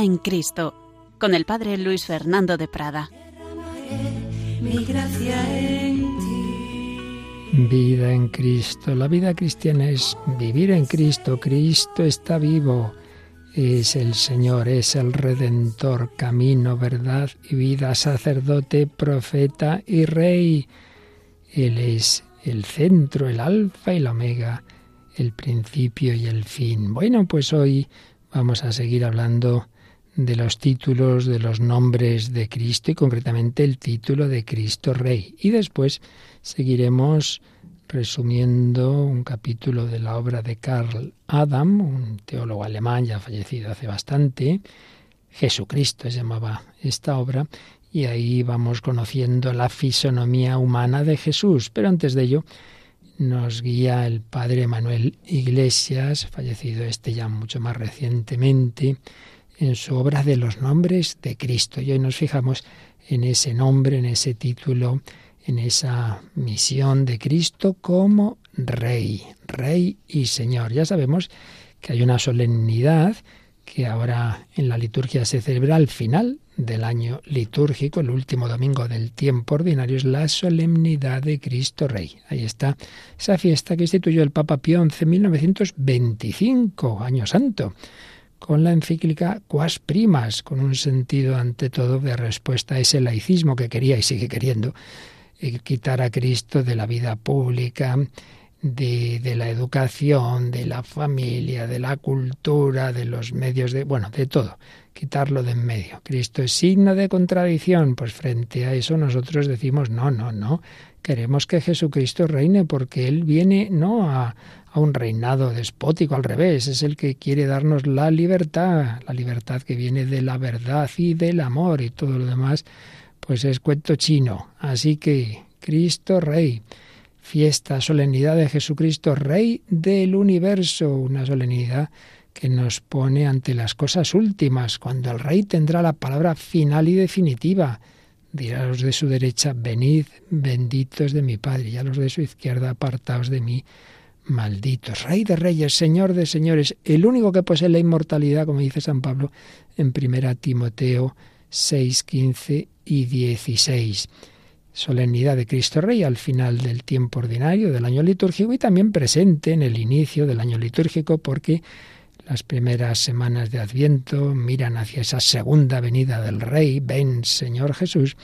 En Cristo, con el Padre Luis Fernando de Prada. Vida en Cristo. La vida cristiana es vivir en Cristo. Cristo está vivo. Es el Señor, es el Redentor, camino, verdad y vida, sacerdote, profeta y rey. Él es el centro, el alfa y la omega, el principio y el fin. Bueno, pues hoy vamos a seguir hablando de los títulos, de los nombres de Cristo y concretamente el título de Cristo Rey. Y después seguiremos resumiendo un capítulo de la obra de Karl Adam, un teólogo alemán ya fallecido hace bastante. Jesucristo se llamaba esta obra y ahí vamos conociendo la fisonomía humana de Jesús. Pero antes de ello nos guía el padre Manuel Iglesias, fallecido este ya mucho más recientemente, en su obra de los nombres de Cristo. Y hoy nos fijamos en ese nombre, en ese título, en esa misión de Cristo como Rey, Rey y Señor. Ya sabemos que hay una solemnidad que ahora en la liturgia se celebra al final del año litúrgico, el último domingo del tiempo ordinario, es la solemnidad de Cristo Rey. Ahí está esa fiesta que instituyó el Papa Pío XI en 1925, año santo, con la encíclica Quas Primas, con un sentido ante todo de respuesta a ese laicismo que quería y sigue queriendo eh, quitar a Cristo de la vida pública, de, de, la educación, de la familia, de la cultura, de los medios de, bueno, de todo quitarlo de en medio. Cristo es signo de contradicción, pues frente a eso nosotros decimos, no, no, no, queremos que Jesucristo reine porque Él viene no a, a un reinado despótico, al revés, es el que quiere darnos la libertad, la libertad que viene de la verdad y del amor y todo lo demás, pues es cuento chino. Así que Cristo Rey, fiesta, solemnidad de Jesucristo, Rey del universo, una solemnidad que nos pone ante las cosas últimas, cuando el Rey tendrá la palabra final y definitiva. Dirá a los de su derecha, venid benditos de mi Padre, y a los de su izquierda, apartaos de mí, malditos. Rey de reyes, Señor de señores, el único que posee la inmortalidad, como dice San Pablo en 1 Timoteo 6, 15 y 16 solemnidad de Cristo Rey al final del tiempo ordinario del año litúrgico y también presente en el inicio del año litúrgico porque las primeras semanas de Adviento miran hacia esa segunda venida del Rey, ven Señor Jesús,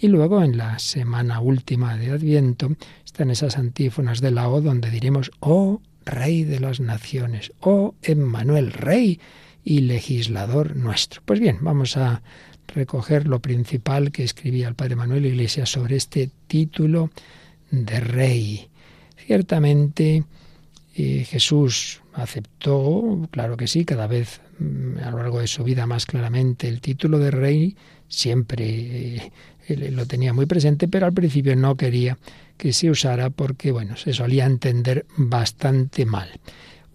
y luego en la semana última de Adviento están esas antífonas de la O donde diremos, oh Rey de las naciones, oh Emmanuel, Rey y legislador nuestro. Pues bien, vamos a recoger lo principal que escribía el Padre Manuel Iglesias sobre este título de Rey. Ciertamente, eh, Jesús aceptó, claro que sí, cada vez mm, a lo largo de su vida más claramente el título de rey, siempre eh, lo tenía muy presente, pero al principio no quería que se usara porque, bueno, se solía entender bastante mal.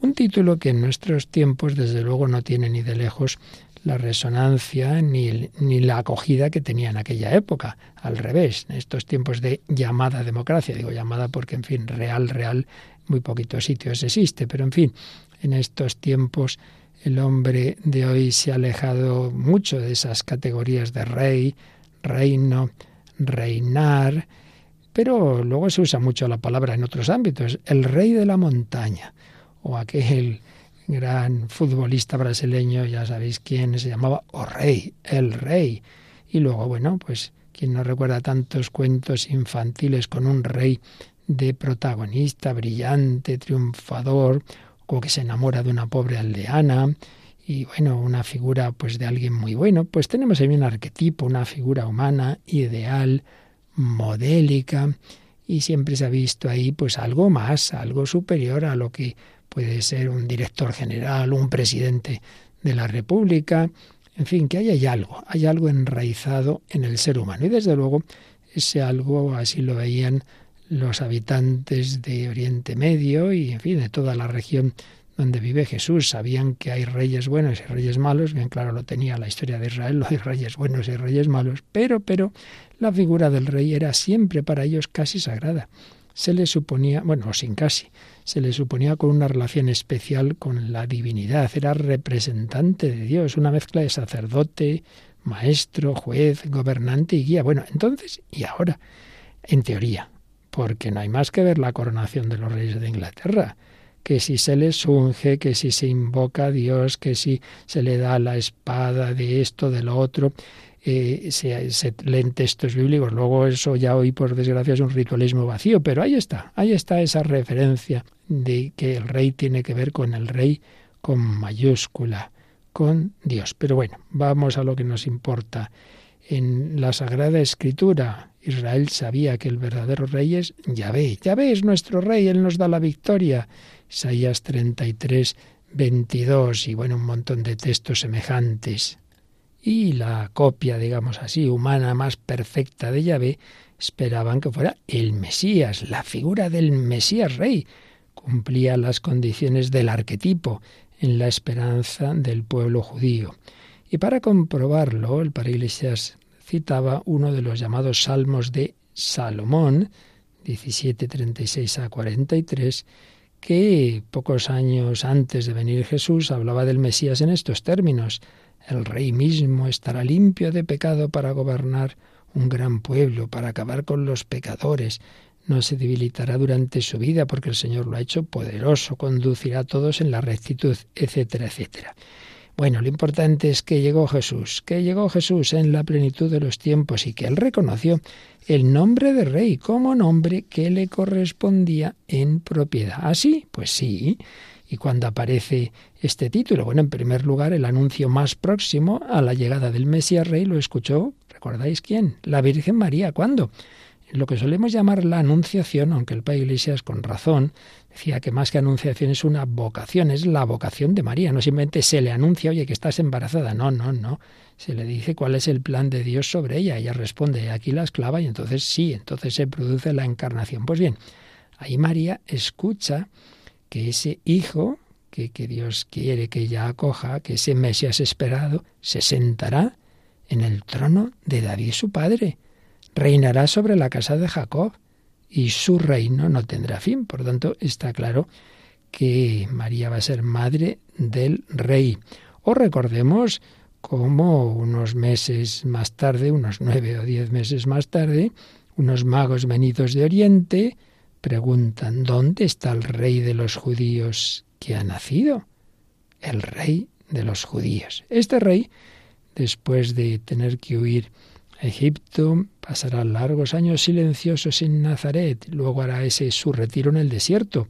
Un título que en nuestros tiempos, desde luego, no tiene ni de lejos la resonancia ni, ni, la acogida que tenía en aquella época. Al revés, en estos tiempos de llamada democracia, digo llamada porque, en fin, real, real, muy poquitos sitios existe, pero en fin, en estos tiempos el hombre de hoy se ha alejado mucho de esas categorías de rey, reino, reinar, pero luego se usa mucho la palabra en otros ámbitos, el rey de la montaña, o aquel gran futbolista brasileño, ya sabéis quién, se llamaba O Rey, el rey. Y luego, bueno, pues quien no recuerda tantos cuentos infantiles con un rey de protagonista brillante, triunfador, o que se enamora de una pobre aldeana, y bueno, una figura pues de alguien muy bueno, pues tenemos ahí un arquetipo, una figura humana, ideal, modélica, y siempre se ha visto ahí pues algo más, algo superior a lo que puede ser un director general, un presidente de la República, en fin, que hay algo, hay algo enraizado en el ser humano. Y desde luego ese algo así lo veían los habitantes de Oriente Medio y, en fin, de toda la región donde vive Jesús. Sabían que hay reyes buenos y reyes malos, bien claro lo tenía la historia de Israel, lo de reyes buenos y reyes malos, pero, pero la figura del rey era siempre para ellos casi sagrada. se le suponía, bueno, sin casi, se le suponía con una relación especial con la divinidad, era representante de Dios, una mezcla de sacerdote, maestro, juez, gobernante y guía. Bueno, entonces y ahora, en teoría, porque no hay más que ver la coronación de los reyes de Inglaterra que si se les unge, que si se invoca a Dios, que si se le da la espada de esto, de lo otro, eh, se, se, leen textos bíblicos. Luego eso ya hoy, por desgracia, es un ritualismo vacío, pero ahí está, ahí está esa referencia de que el rey tiene que ver con el rey con mayúscula, con Dios. Pero bueno, vamos a lo que nos importa. En la Sagrada Escritura, Israel sabía que el verdadero rey es Yahvé. Yahvé es nuestro rey, Él nos da la victoria. Isaías 33, 22 y bueno, un montón de textos semejantes. Y la copia, digamos así, humana más perfecta de Yahvé, esperaban que fuera el Mesías, la figura del Mesías rey. Cumplía las condiciones del arquetipo en la esperanza del pueblo judío. Y para comprobarlo, el Iglesias citaba uno de los llamados Salmos de Salomón, 1736 a 43, que pocos años antes de venir Jesús hablaba del Mesías en estos términos. El rey mismo estará limpio de pecado para gobernar un gran pueblo, para acabar con los pecadores. No se debilitará durante su vida porque el Señor lo ha hecho poderoso, conducirá a todos en la rectitud, etcétera, etcétera. Bueno, lo importante es que llegó Jesús, que llegó Jesús en la plenitud de los tiempos y que él reconoció el nombre de rey como nombre que le correspondía en propiedad. ¿Así? ¿Ah, pues sí. Y cuando aparece este título, bueno, en primer lugar, el anuncio más próximo a la llegada del Mesías Rey lo escuchó, ¿recordáis quién? La Virgen María. ¿Cuándo? Lo que solemos llamar la anunciación, aunque el Padre Iglesias con razón decía que más que anunciación es una vocación, es la vocación de María, no simplemente se le anuncia, oye, que estás embarazada, no, no, no, se le dice cuál es el plan de Dios sobre ella, ella responde, aquí la esclava, y entonces sí, entonces se produce la encarnación. Pues bien, ahí María escucha que ese hijo que, que Dios quiere que ella acoja, que ese Mesías esperado, se sentará en el trono de David su padre, reinará sobre la casa de Jacob y su reino no tendrá fin. Por tanto, está claro que María va a ser madre del rey. O recordemos cómo unos meses más tarde, unos nueve o diez meses más tarde, unos magos venidos de Oriente preguntan, ¿dónde está el rey de los judíos que ha nacido? El rey de los judíos. Este rey, después de tener que huir Egipto, pasará largos años silenciosos en Nazaret, luego hará ese su retiro en el desierto.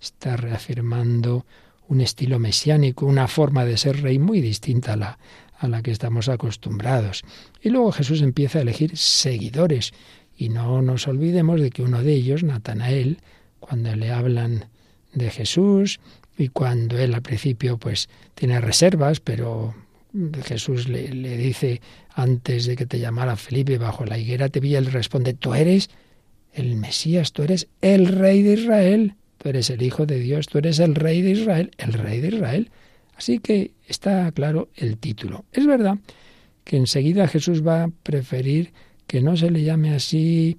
Está reafirmando un estilo mesiánico, una forma de ser rey muy distinta a la, a la que estamos acostumbrados. Y luego Jesús empieza a elegir seguidores. Y no nos olvidemos de que uno de ellos, Natanael, cuando le hablan de Jesús y cuando él al principio pues tiene reservas, pero Jesús le, dice antes de que te llamara Felipe bajo la higuera te vi, él responde, tú eres el Mesías, tú eres el rey de Israel, tú eres el Hijo de Dios, tú eres el rey de Israel, el rey de Israel. Así que está claro el título. Es verdad que enseguida Jesús va a preferir que no se le llame así,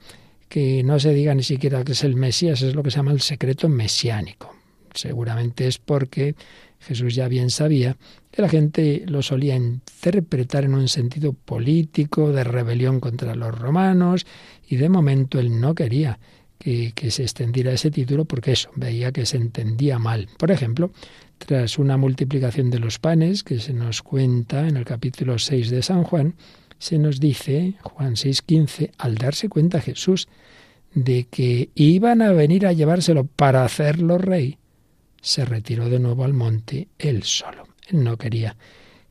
que no se diga ni siquiera que es el Mesías, es lo que se llama el secreto mesiánico. Seguramente es porque Jesús ya bien sabía que la gente lo solía interpretar en un sentido político, de rebelión contra los romanos, y de momento él no quería que, se extendiera ese título porque eso, veía que se entendía mal. Por ejemplo, tras una multiplicación de los panes que se nos cuenta en el capítulo 6 de San Juan, se nos dice, Juan 6:15, al darse cuenta Jesús de que iban a venir a llevárselo para hacerlo rey, se retiró de nuevo al monte él solo. Él no quería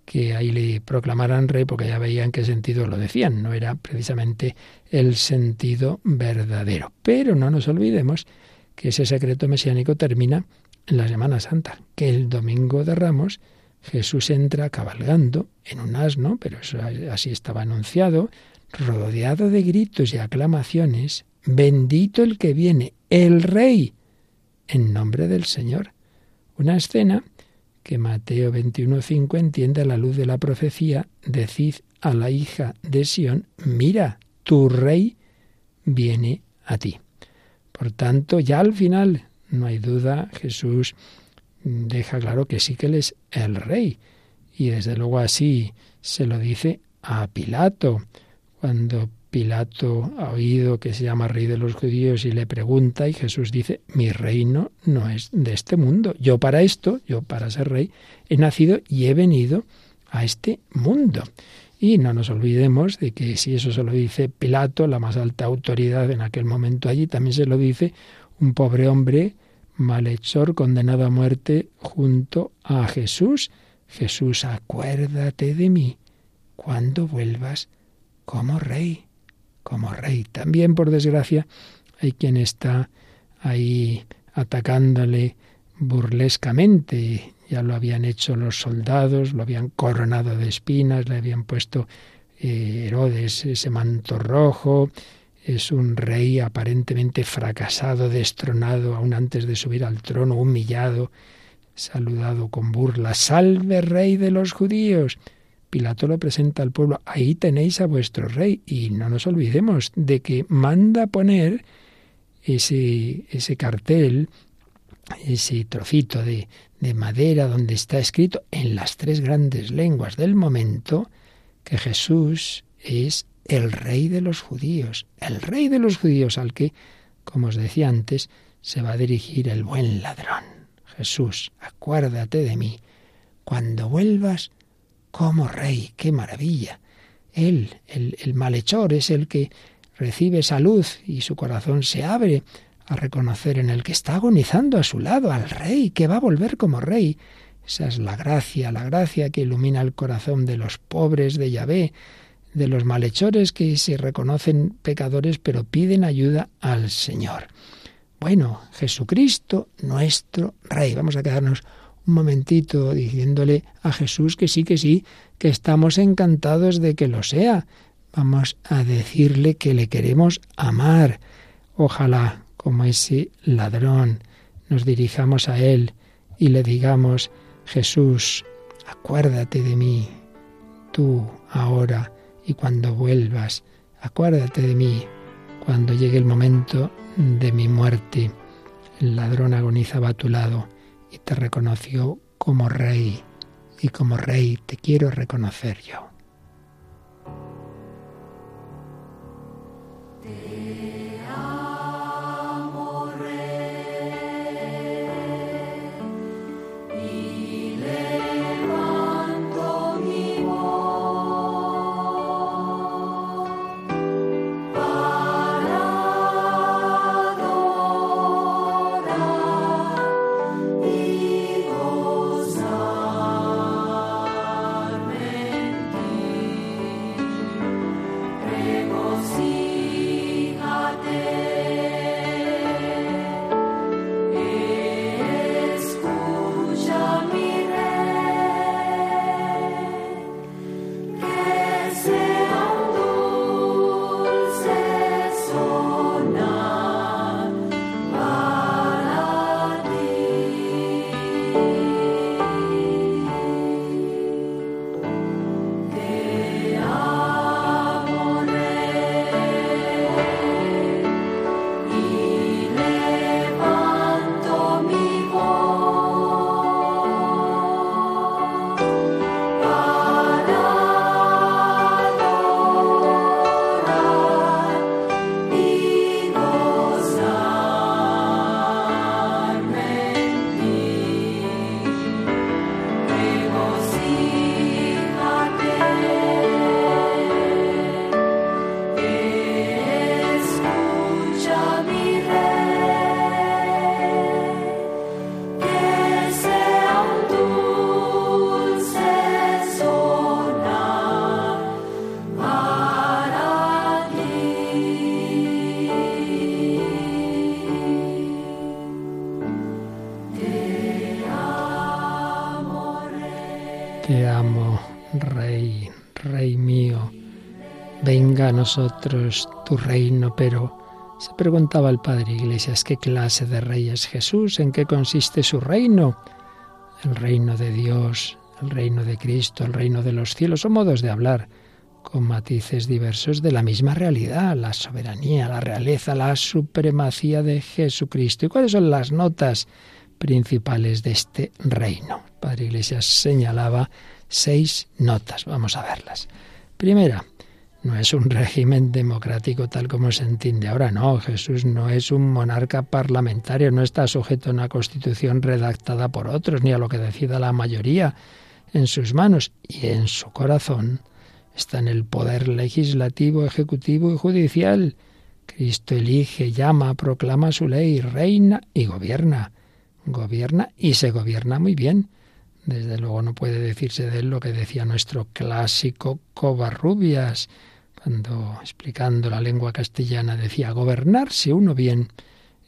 que ahí le proclamaran rey porque ya veían qué sentido lo decían, no era precisamente el sentido verdadero. Pero no nos olvidemos que ese secreto mesiánico termina en la Semana Santa, que el domingo de Ramos Jesús entra cabalgando en un asno, pero eso así estaba anunciado, rodeado de gritos y aclamaciones, bendito el que viene, el rey, en nombre del Señor. Una escena que Mateo 21.5 entiende a la luz de la profecía, decid a la hija de Sión, mira, tu rey viene a ti. Por tanto, ya al final, no hay duda, Jesús deja claro que sí que Él es el rey. Y desde luego así se lo dice a Pilato. Cuando Pilato ha oído que se llama rey de los judíos y le pregunta y Jesús dice, mi reino no es de este mundo. Yo para esto, yo para ser rey, he nacido y he venido a este mundo. Y no nos olvidemos de que si eso se lo dice Pilato, la más alta autoridad en aquel momento allí, también se lo dice un pobre hombre malhechor condenado a muerte junto a Jesús. Jesús, acuérdate de mí cuando vuelvas como rey, como rey. También, por desgracia, hay quien está ahí atacándole burlescamente ya lo habían hecho los soldados, lo habían coronado de espinas, le habían puesto eh, Herodes ese manto rojo, es un rey aparentemente fracasado, destronado aún antes de subir al trono, humillado, saludado con burla. Salve rey de los judíos. Pilato lo presenta al pueblo, ahí tenéis a vuestro rey. Y no nos olvidemos de que manda poner ese, ese cartel, ese trocito de, de madera donde está escrito en las tres grandes lenguas del momento que Jesús es el rey de los judíos, el rey de los judíos al que, como os decía antes, se va a dirigir el buen ladrón. Jesús, acuérdate de mí cuando vuelvas como rey. ¡Qué maravilla! Él, el, el malhechor, es el que recibe esa luz y su corazón se abre a reconocer en el que está agonizando a su lado, al rey, que va a volver como rey. Esa es la gracia, la gracia que ilumina el corazón de los pobres de Yahvé, de los malhechores que se reconocen pecadores pero piden ayuda al Señor. Bueno, Jesucristo, nuestro Rey. Vamos a quedarnos un momentito diciéndole a Jesús que sí, que sí, que estamos encantados de que lo sea. Vamos a decirle que le queremos amar. Ojalá como ese ladrón, nos dirijamos a Él y le digamos, Jesús, acuérdate de mí, tú ahora y cuando vuelvas, acuérdate de mí cuando llegue el momento de mi muerte. El ladrón agonizaba a tu lado y te reconoció como rey, y como rey te quiero reconocer yo. Nosotros tu reino, pero se preguntaba el Padre Iglesias, ¿qué clase de rey es Jesús? ¿En qué consiste su reino? El reino de Dios, el reino de Cristo, el reino de los cielos, son modos de hablar. con matices diversos de la misma realidad, la soberanía, la realeza, la supremacía de Jesucristo. ¿Y cuáles son las notas principales de este reino? Padre Iglesias señalaba seis notas. Vamos a verlas. Primera, no es un régimen democrático tal como se entiende ahora, no. Jesús no es un monarca parlamentario, no está sujeto a una constitución redactada por otros, ni a lo que decida la mayoría en sus manos y en su corazón está en el poder legislativo, ejecutivo y judicial. Cristo elige, llama, proclama su ley, reina y gobierna. Gobierna y se gobierna muy bien. Desde luego no puede decirse de él lo que decía nuestro clásico Covarrubias, cuando explicando la lengua castellana decía, gobernarse uno bien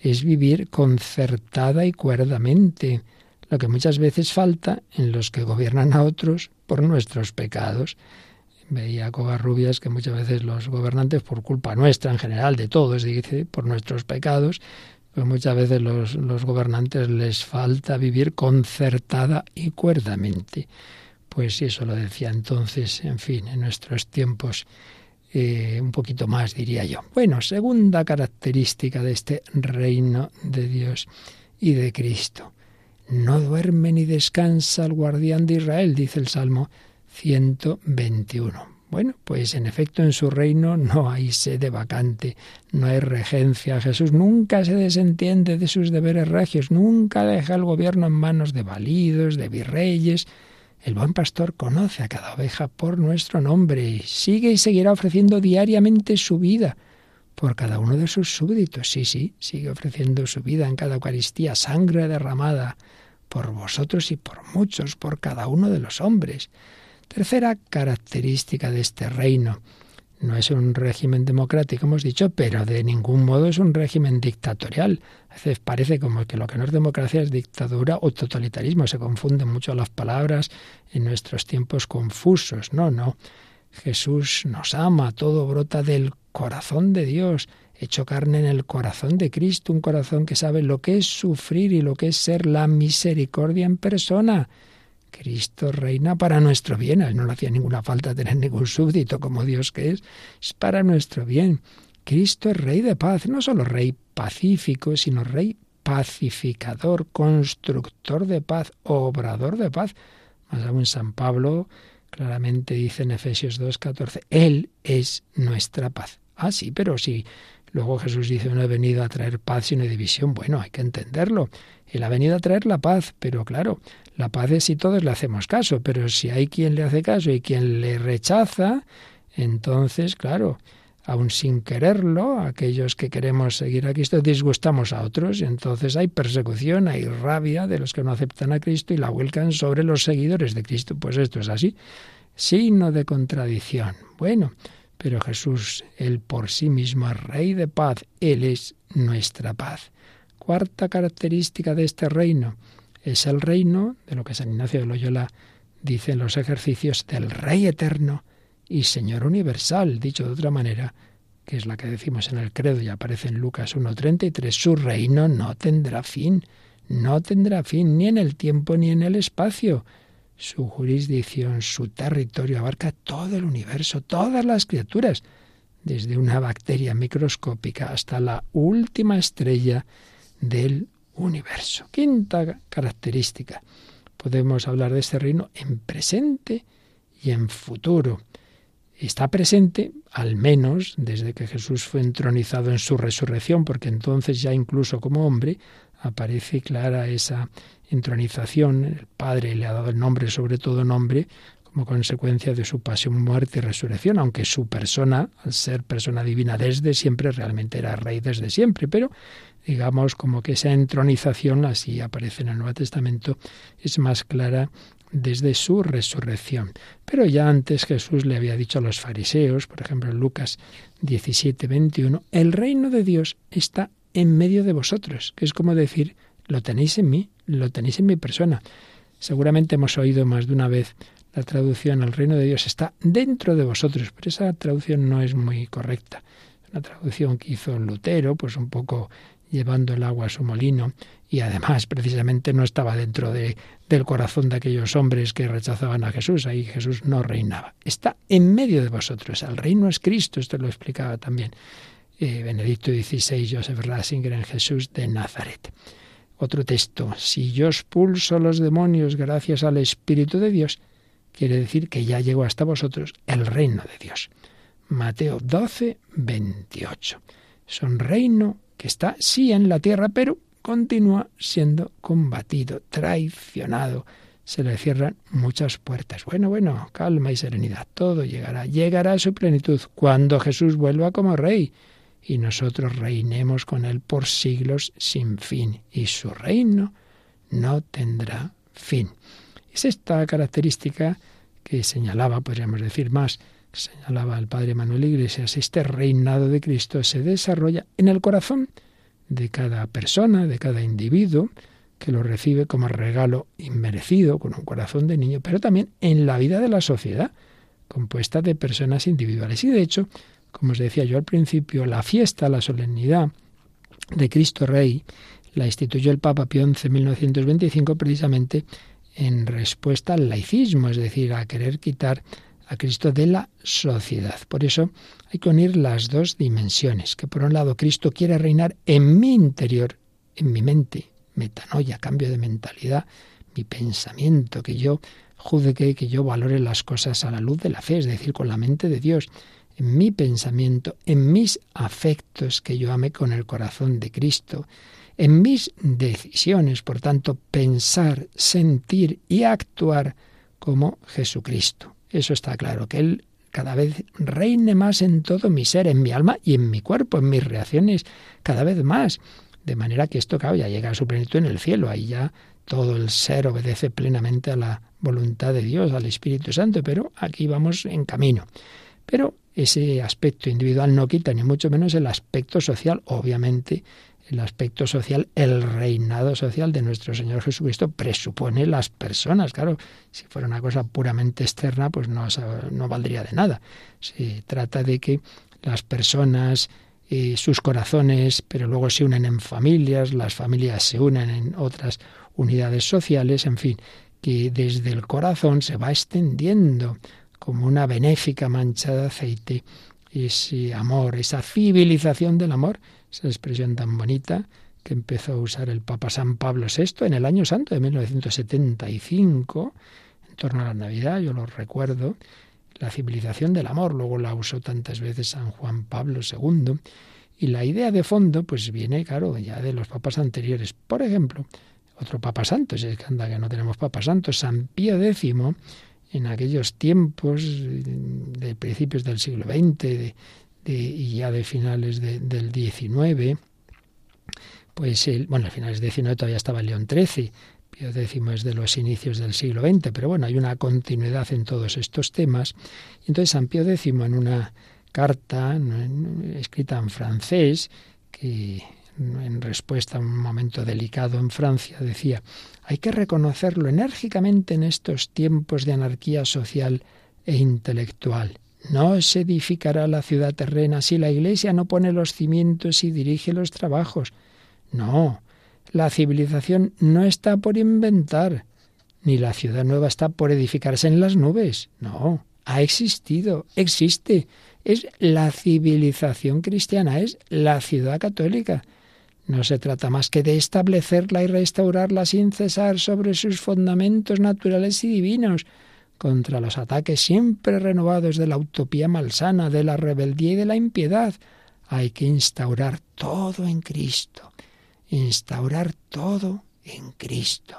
es vivir concertada y cuerdamente, lo que muchas veces falta en los que gobiernan a otros por nuestros pecados. Veía Covarrubias que muchas veces los gobernantes, por culpa nuestra en general, de todos, dice, por nuestros pecados, pues muchas veces los, los gobernantes les falta vivir concertada y cuerdamente. Pues eso lo decía entonces, en fin, en nuestros tiempos eh, un poquito más, diría yo. Bueno, segunda característica de este reino de Dios y de Cristo. No duerme ni descansa el guardián de Israel, dice el Salmo 121. Bueno, pues en efecto en su reino no hay sede vacante, no hay regencia. Jesús nunca se desentiende de sus deberes regios, nunca deja el gobierno en manos de validos, de virreyes. El buen pastor conoce a cada oveja por nuestro nombre sigue y seguirá ofreciendo diariamente su vida por cada uno de sus súbditos. Sí, sí, sigue ofreciendo su vida en cada Eucaristía, sangre derramada por vosotros y por muchos, por cada uno de los hombres. Tercera característica de este reino. No es un régimen democrático, hemos dicho, pero de ningún modo es un régimen dictatorial. A veces parece como que lo que no es democracia es dictadura o totalitarismo. Se confunden mucho las palabras en nuestros tiempos confusos. No, no. Jesús nos ama, todo brota del corazón de Dios, hecho carne en el corazón de Cristo, un corazón que sabe lo que es sufrir y lo que es ser la misericordia en persona. Cristo reina para nuestro bien. A él no le hacía ninguna falta tener ningún súbdito como Dios que es. Es para nuestro bien. Cristo es rey de paz, no solo rey pacífico, sino rey pacificador, constructor de paz, obrador de paz. Más aún San Pablo claramente dice en Efesios 2.14, Él es nuestra paz. Ah, sí, pero si luego Jesús dice, no he venido a traer paz sino división, bueno, hay que entenderlo. Él ha venido a traer la paz, pero claro, la paz es si todos le hacemos caso, pero si hay quien le hace caso y quien le rechaza, entonces, claro, aun sin quererlo, aquellos que queremos seguir a Cristo disgustamos a otros, y entonces hay persecución, hay rabia de los que no aceptan a Cristo y la vuelcan sobre los seguidores de Cristo. Pues esto es así, signo de contradicción. Bueno, pero Jesús, Él por sí mismo es Rey de paz, Él es nuestra paz. Cuarta característica de este reino, es el reino de lo que San Ignacio de Loyola dice en los ejercicios del Rey eterno y Señor universal, dicho de otra manera, que es la que decimos en el credo y aparece en Lucas 1.33, su reino no tendrá fin, no tendrá fin ni en el tiempo ni en el espacio. Su jurisdicción, su territorio abarca todo el universo, todas las criaturas, desde una bacteria microscópica hasta la última estrella del universo. Quinta característica. Podemos hablar de este reino en presente y en futuro. Está presente, al menos, desde que Jesús fue entronizado en su resurrección, porque entonces ya incluso como hombre aparece clara esa entronización. El Padre le ha dado el nombre, sobre todo nombre, como consecuencia de su pasión, muerte y resurrección, aunque su persona, al ser persona divina desde siempre, realmente era rey desde siempre, pero digamos como que esa entronización, así aparece en el Nuevo Testamento, es más clara desde su resurrección. Pero ya antes Jesús le había dicho a los fariseos, por ejemplo en Lucas 17, 21, el reino de Dios está en medio de vosotros, que es como decir, lo tenéis en mí, lo tenéis en mi persona. Seguramente hemos oído más de una vez la traducción, el reino de Dios está dentro de vosotros, pero esa traducción no es muy correcta. Una traducción que hizo Lutero, pues un poco llevando el agua a su molino y además precisamente no estaba dentro de, del corazón de aquellos hombres que rechazaban a Jesús, ahí Jesús no reinaba. Está en medio de vosotros, el reino es Cristo, esto lo explicaba también eh, Benedicto XVI, Joseph Ratzinger en Jesús de Nazaret. Otro texto, si yo expulso los demonios gracias al Espíritu de Dios, quiere decir que ya llegó hasta vosotros el reino de Dios. Mateo 12, 28. Es un reino está sí en la tierra, pero continúa siendo combatido, traicionado. Se le cierran muchas puertas. Bueno, bueno, calma y serenidad. Todo llegará. Llegará a su plenitud cuando Jesús vuelva como rey y nosotros reinemos con él por siglos sin fin. Y su reino no tendrá fin. Es esta característica que señalaba, podríamos decir más, señalaba el padre Manuel Iglesias, este reinado de Cristo se desarrolla en el corazón de cada persona, de cada individuo, que lo recibe como regalo inmerecido, con un corazón de niño, pero también en la vida de la sociedad, compuesta de personas individuales. Y de hecho, como os decía yo al principio, la fiesta, la solemnidad de Cristo Rey, la instituyó el Papa Pío XI en 1925 precisamente en respuesta al laicismo, es decir, a querer quitar a Cristo de la sociedad. Por eso hay que unir las dos dimensiones, que por un lado Cristo quiere reinar en mi interior, en mi mente, metanoia, cambio de mentalidad, mi pensamiento, que yo juzgue, que yo valore las cosas a la luz de la fe, es decir, con la mente de Dios, en mi pensamiento, en mis afectos, que yo ame con el corazón de Cristo, en mis decisiones, por tanto, pensar, sentir y actuar como Jesucristo. Eso está claro, que Él cada vez reine más en todo mi ser, en mi alma y en mi cuerpo, en mis reacciones, cada vez más. De manera que esto, claro, ya llega a su plenitud en el cielo, ahí ya todo el ser obedece plenamente a la voluntad de Dios, al Espíritu Santo, pero aquí vamos en camino. Pero ese aspecto individual no quita ni mucho menos el aspecto social, obviamente el aspecto social, el reinado social de nuestro Señor Jesucristo presupone las personas. Claro, si fuera una cosa puramente externa, pues no, no valdría de nada. Se trata de que las personas, y sus corazones, pero luego se unen en familias, las familias se unen en otras unidades sociales, en fin, que desde el corazón se va extendiendo como una benéfica mancha de aceite ese amor, esa civilización del amor esa expresión tan bonita que empezó a usar el Papa San Pablo VI en el año santo de 1975, en torno a la Navidad, yo lo recuerdo, la civilización del amor, luego la usó tantas veces San Juan Pablo II, y la idea de fondo pues viene, claro, ya de los papas anteriores. Por ejemplo, otro papa santo, si es que anda que no tenemos papa santo, San Pío X, en aquellos tiempos de principios del siglo XX, de, y ya de finales del 19, pues el, bueno, a finales del 19 todavía estaba León XIII, Pío X es de los inicios del siglo XX, pero bueno, hay una continuidad en todos estos temas. Entonces San Pío X, en una carta escrita en francés, que en respuesta a un momento delicado en Francia decía, hay que reconocerlo enérgicamente en estos tiempos de anarquía social e intelectual. No se edificará la ciudad terrena si la Iglesia no pone los cimientos y dirige los trabajos. No, la civilización no está por inventar, ni la ciudad nueva está por edificarse en las nubes. No, ha existido, existe. Es la civilización cristiana, es la ciudad católica. No se trata más que de establecerla y restaurarla sin cesar sobre sus fundamentos naturales y divinos contra los ataques siempre renovados de la utopía malsana, de la rebeldía y de la impiedad. Hay que instaurar todo en Cristo, instaurar todo en Cristo.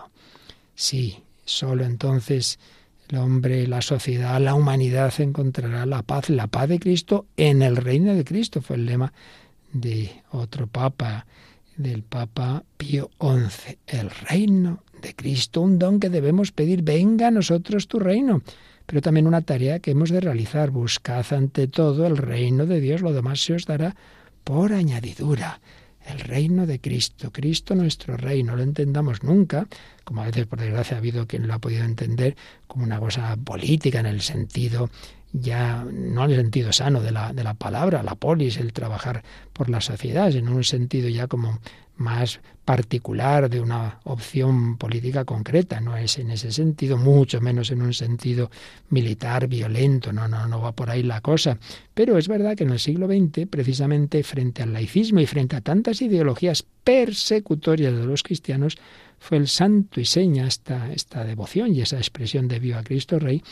Sí, sólo entonces el hombre, la sociedad, la humanidad encontrará la paz, la paz de Cristo en el reino de Cristo. Fue el lema de otro papa, del Papa Pío XI, el reino de Cristo, un don que debemos pedir, venga a nosotros tu reino, pero también una tarea que hemos de realizar, buscad ante todo el reino de Dios, lo demás se os dará por añadidura. El reino de Cristo, Cristo nuestro reino, lo entendamos nunca, como a veces por desgracia ha habido quien lo ha podido entender como una cosa política en el sentido ya no en el sentido sano de la, de la palabra, la polis, el trabajar por la sociedad, en un sentido ya como más particular de una opción política concreta, no es en ese sentido, mucho menos en un sentido militar violento, no, no, no va por ahí la cosa. Pero es verdad que en el siglo XX, precisamente frente al laicismo y frente a tantas ideologías persecutorias de los cristianos, fue el santo y seña esta, esta devoción y esa expresión de viva Cristo Rey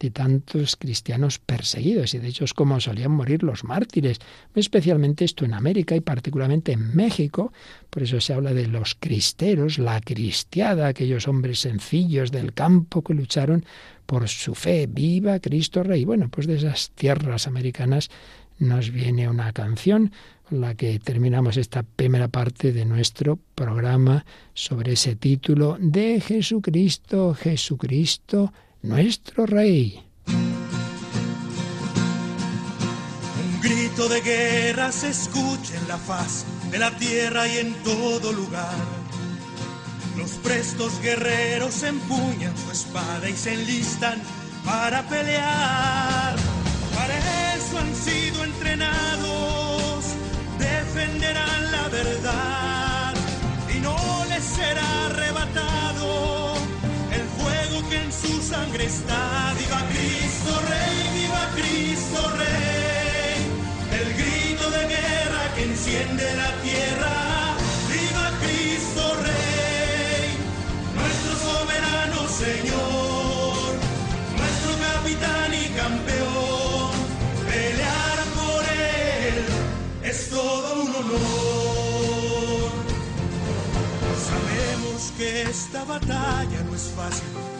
de tantos cristianos perseguidos. Y de hecho es como solían morir los mártires, especialmente esto en América y particularmente en México. Por eso se habla de los cristeros, la cristiada, aquellos hombres sencillos del campo que lucharon por su fe. Viva Cristo Rey. Bueno, pues de esas tierras americanas nos viene una canción con la que terminamos esta primera parte de nuestro programa sobre ese título de Jesucristo, Jesucristo, nuestro Rey. Un grito de guerra se escucha en la faz de la tierra y en todo lugar. Los prestos guerreros empuñan su espada y se enlistan para pelear. Para eso han sido entrenados, defenderán la verdad y no les será que en su sangre está. Viva Cristo Rey, viva Cristo Rey, el grito de guerra que enciende la tierra. Viva Cristo Rey, nuestro soberano Señor, nuestro capitán y campeón. Pelear por él es todo un honor. Sabemos que esta batalla no es fácil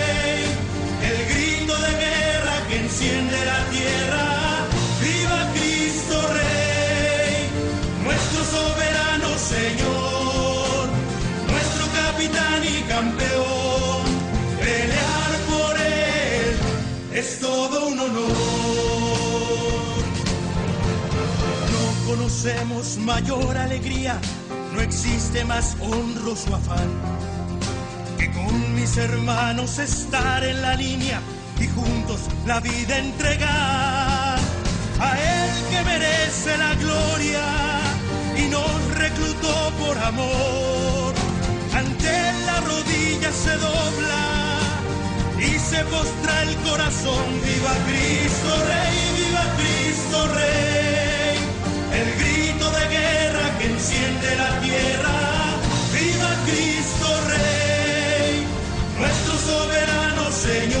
Enciende la tierra. Viva Cristo Rey, nuestro soberano Señor, nuestro capitán y campeón. Pelear por él es todo un honor. No conocemos mayor alegría, no existe más honroso afán que con mis hermanos estar en la línea y juntos la vida entregar a Él que merece la gloria y nos reclutó por amor. Ante la rodilla se dobla y se postra el corazón. Viva Cristo Rey, viva Cristo Rey, el grito de guerra que enciende la tierra. Viva Cristo Rey, nuestro soberano Señor,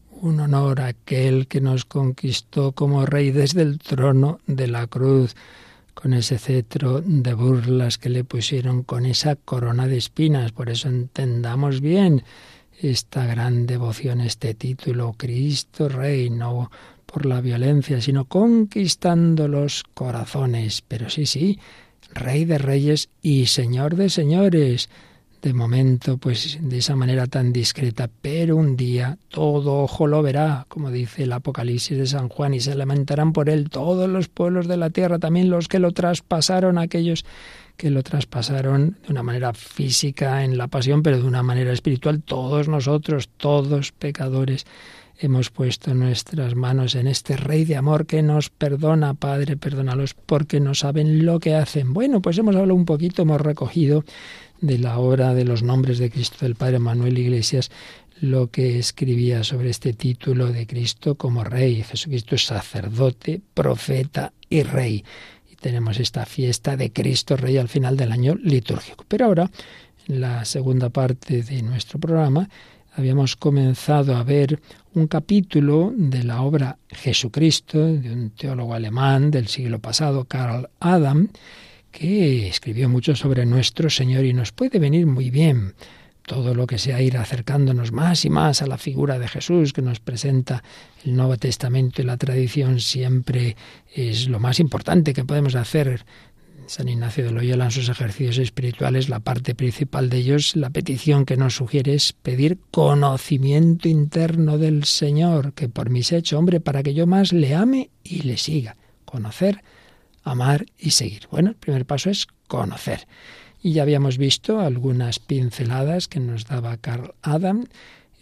un honor aquel que nos conquistó como rey desde el trono de la cruz, con ese cetro de burlas que le pusieron, con esa corona de espinas. Por eso entendamos bien esta gran devoción, este título, Cristo Rey, no por la violencia, sino conquistando los corazones. Pero sí, sí, Rey de Reyes y Señor de Señores de momento, pues de esa manera tan discreta, pero un día todo ojo lo verá, como dice el Apocalipsis de San Juan, y se lamentarán por él todos los pueblos de la tierra, también los que lo traspasaron, aquellos que lo traspasaron de una manera física en la pasión, pero de una manera espiritual, todos nosotros, todos pecadores, hemos puesto nuestras manos en este Rey de Amor que nos perdona, Padre, perdónalos porque no saben lo que hacen. Bueno, pues hemos hablado un poquito, hemos recogido de la obra de los nombres de Cristo del Padre Manuel Iglesias lo que escribía sobre este título de Cristo como Rey. Jesucristo es sacerdote, profeta y Rey. Y tenemos esta fiesta de Cristo Rey al final del año litúrgico. Pero ahora, en la segunda parte de nuestro programa, habíamos comenzado a ver un capítulo de la obra Jesucristo de un teólogo alemán del siglo pasado, Karl Adam, que escribió mucho sobre nuestro Señor y nos puede venir muy bien todo lo que sea ir acercándonos más y más a la figura de Jesús que nos presenta el Nuevo Testamento y la tradición siempre es lo más importante que podemos hacer. San Ignacio de Loyola en sus ejercicios espirituales, la parte principal de ellos, la petición que nos sugiere es pedir conocimiento interno del Señor, que por mí se hombre para que yo más le ame y le siga. Conocer, amar y seguir. Bueno, el primer paso es conocer. Y ya habíamos visto algunas pinceladas que nos daba Carl Adam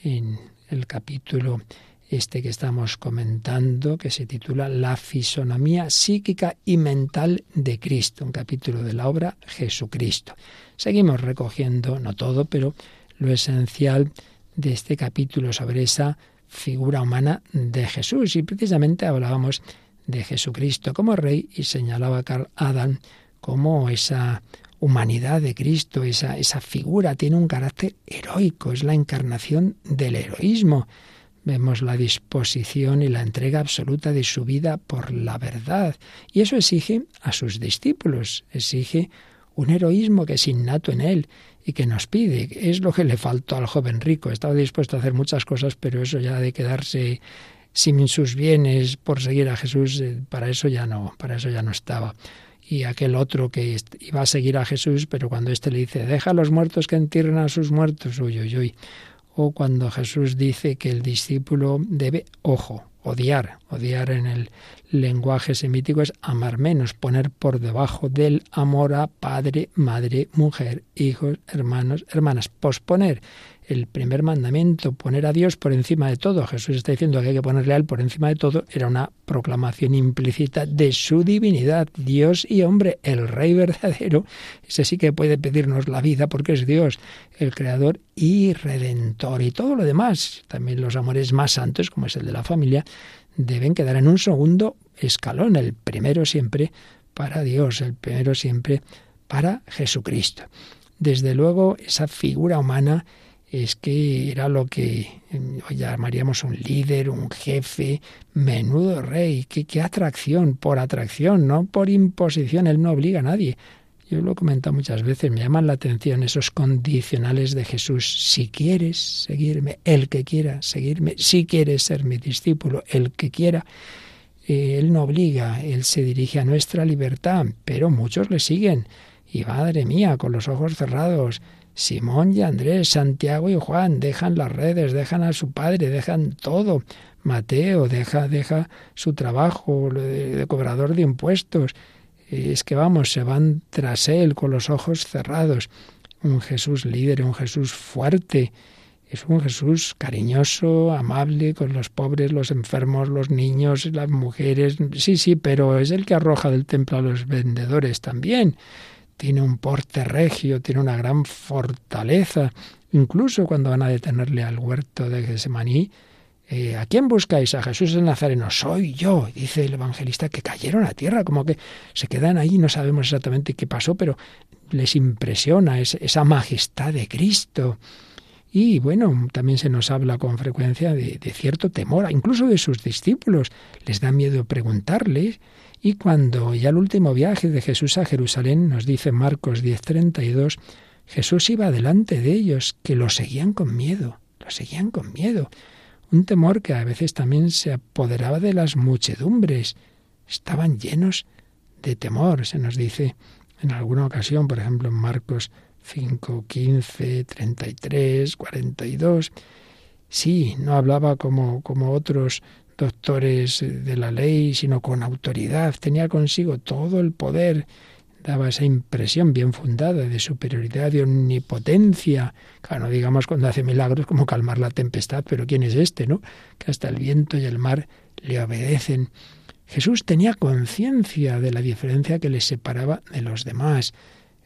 en el capítulo este que estamos comentando, que se titula La fisonomía psíquica y mental de Cristo, un capítulo de la obra Jesucristo. Seguimos recogiendo, no todo, pero lo esencial de este capítulo sobre esa figura humana de Jesús. Y precisamente hablábamos de Jesucristo como rey y señalaba Carl Adam como esa humanidad de Cristo, esa, esa figura tiene un carácter heroico, es la encarnación del heroísmo. Vemos la disposición y la entrega absoluta de su vida por la verdad. Y eso exige a sus discípulos, exige un heroísmo que es innato en él y que nos pide. Es lo que le faltó al joven rico. Estaba dispuesto a hacer muchas cosas, pero eso ya de quedarse sin sus bienes por seguir a Jesús, eh, para eso ya no, para eso ya no estaba y aquel otro que iba a seguir a Jesús, pero cuando éste le dice, deja a los muertos que entierren a sus muertos, uy, uy, uy. O cuando Jesús dice que el discípulo debe, ojo, odiar. Odiar en el lenguaje semítico es amar menos, poner por debajo del amor a padre, madre, mujer, hijos, hermanos, hermanas. Posponer el primer mandamiento, poner a Dios por encima de todo. Jesús está diciendo que hay que ponerle a Él por encima de todo. Era una proclamación implícita de su divinidad, Dios y hombre, el Rey verdadero. Ese sí que puede pedirnos la vida porque es Dios, el Creador y Redentor. Y todo lo demás, también los amores más santos, como es el de la familia, deben quedar en un segundo escalón. El primero siempre para Dios, el primero siempre para Jesucristo. Desde luego, esa figura humana es que era lo que hoy llamaríamos un líder, un jefe, menudo rey, qué, qué atracción, por atracción, no por imposición, él no obliga a nadie. Yo lo he comentado muchas veces, me llaman la atención esos condicionales de Jesús. Si quieres seguirme, el que quiera seguirme, si quieres ser mi discípulo, el que quiera. Eh, él no obliga, Él se dirige a nuestra libertad, pero muchos le siguen. Y madre mía, con los ojos cerrados, Simón y Andrés, Santiago y Juan dejan las redes, dejan a su padre, dejan todo. Mateo deja, deja su trabajo de, cobrador de impuestos. Es que vamos, se van tras él con los ojos cerrados. Un Jesús líder, un Jesús fuerte. Es un Jesús cariñoso, amable con los pobres, los enfermos, los niños, las mujeres. Sí, sí, pero es el que arroja del templo a los vendedores también tiene un porte regio, tiene una gran fortaleza. Incluso cuando van a detenerle al huerto de Gesemaní, eh, ¿a quién buscáis? A Jesús el Nazareno. Soy yo, dice el evangelista, que cayeron a tierra, como que se quedan ahí, no sabemos exactamente qué pasó, pero les impresiona esa majestad de Cristo. Y bueno, también se nos habla con frecuencia de, de cierto temor, incluso de sus discípulos. Les da miedo preguntarles y cuando ya el último viaje de Jesús a Jerusalén, nos dice Marcos 10:32, Jesús iba delante de ellos, que lo seguían con miedo, lo seguían con miedo. Un temor que a veces también se apoderaba de las muchedumbres. Estaban llenos de temor, se nos dice en alguna ocasión, por ejemplo en Marcos 5, 15, 33, 42. Sí, no hablaba como, como otros doctores de la ley, sino con autoridad. Tenía consigo todo el poder. Daba esa impresión bien fundada de superioridad, de omnipotencia. Claro, no digamos cuando hace milagros como calmar la tempestad, pero ¿quién es este, no? Que hasta el viento y el mar le obedecen. Jesús tenía conciencia de la diferencia que le separaba de los demás.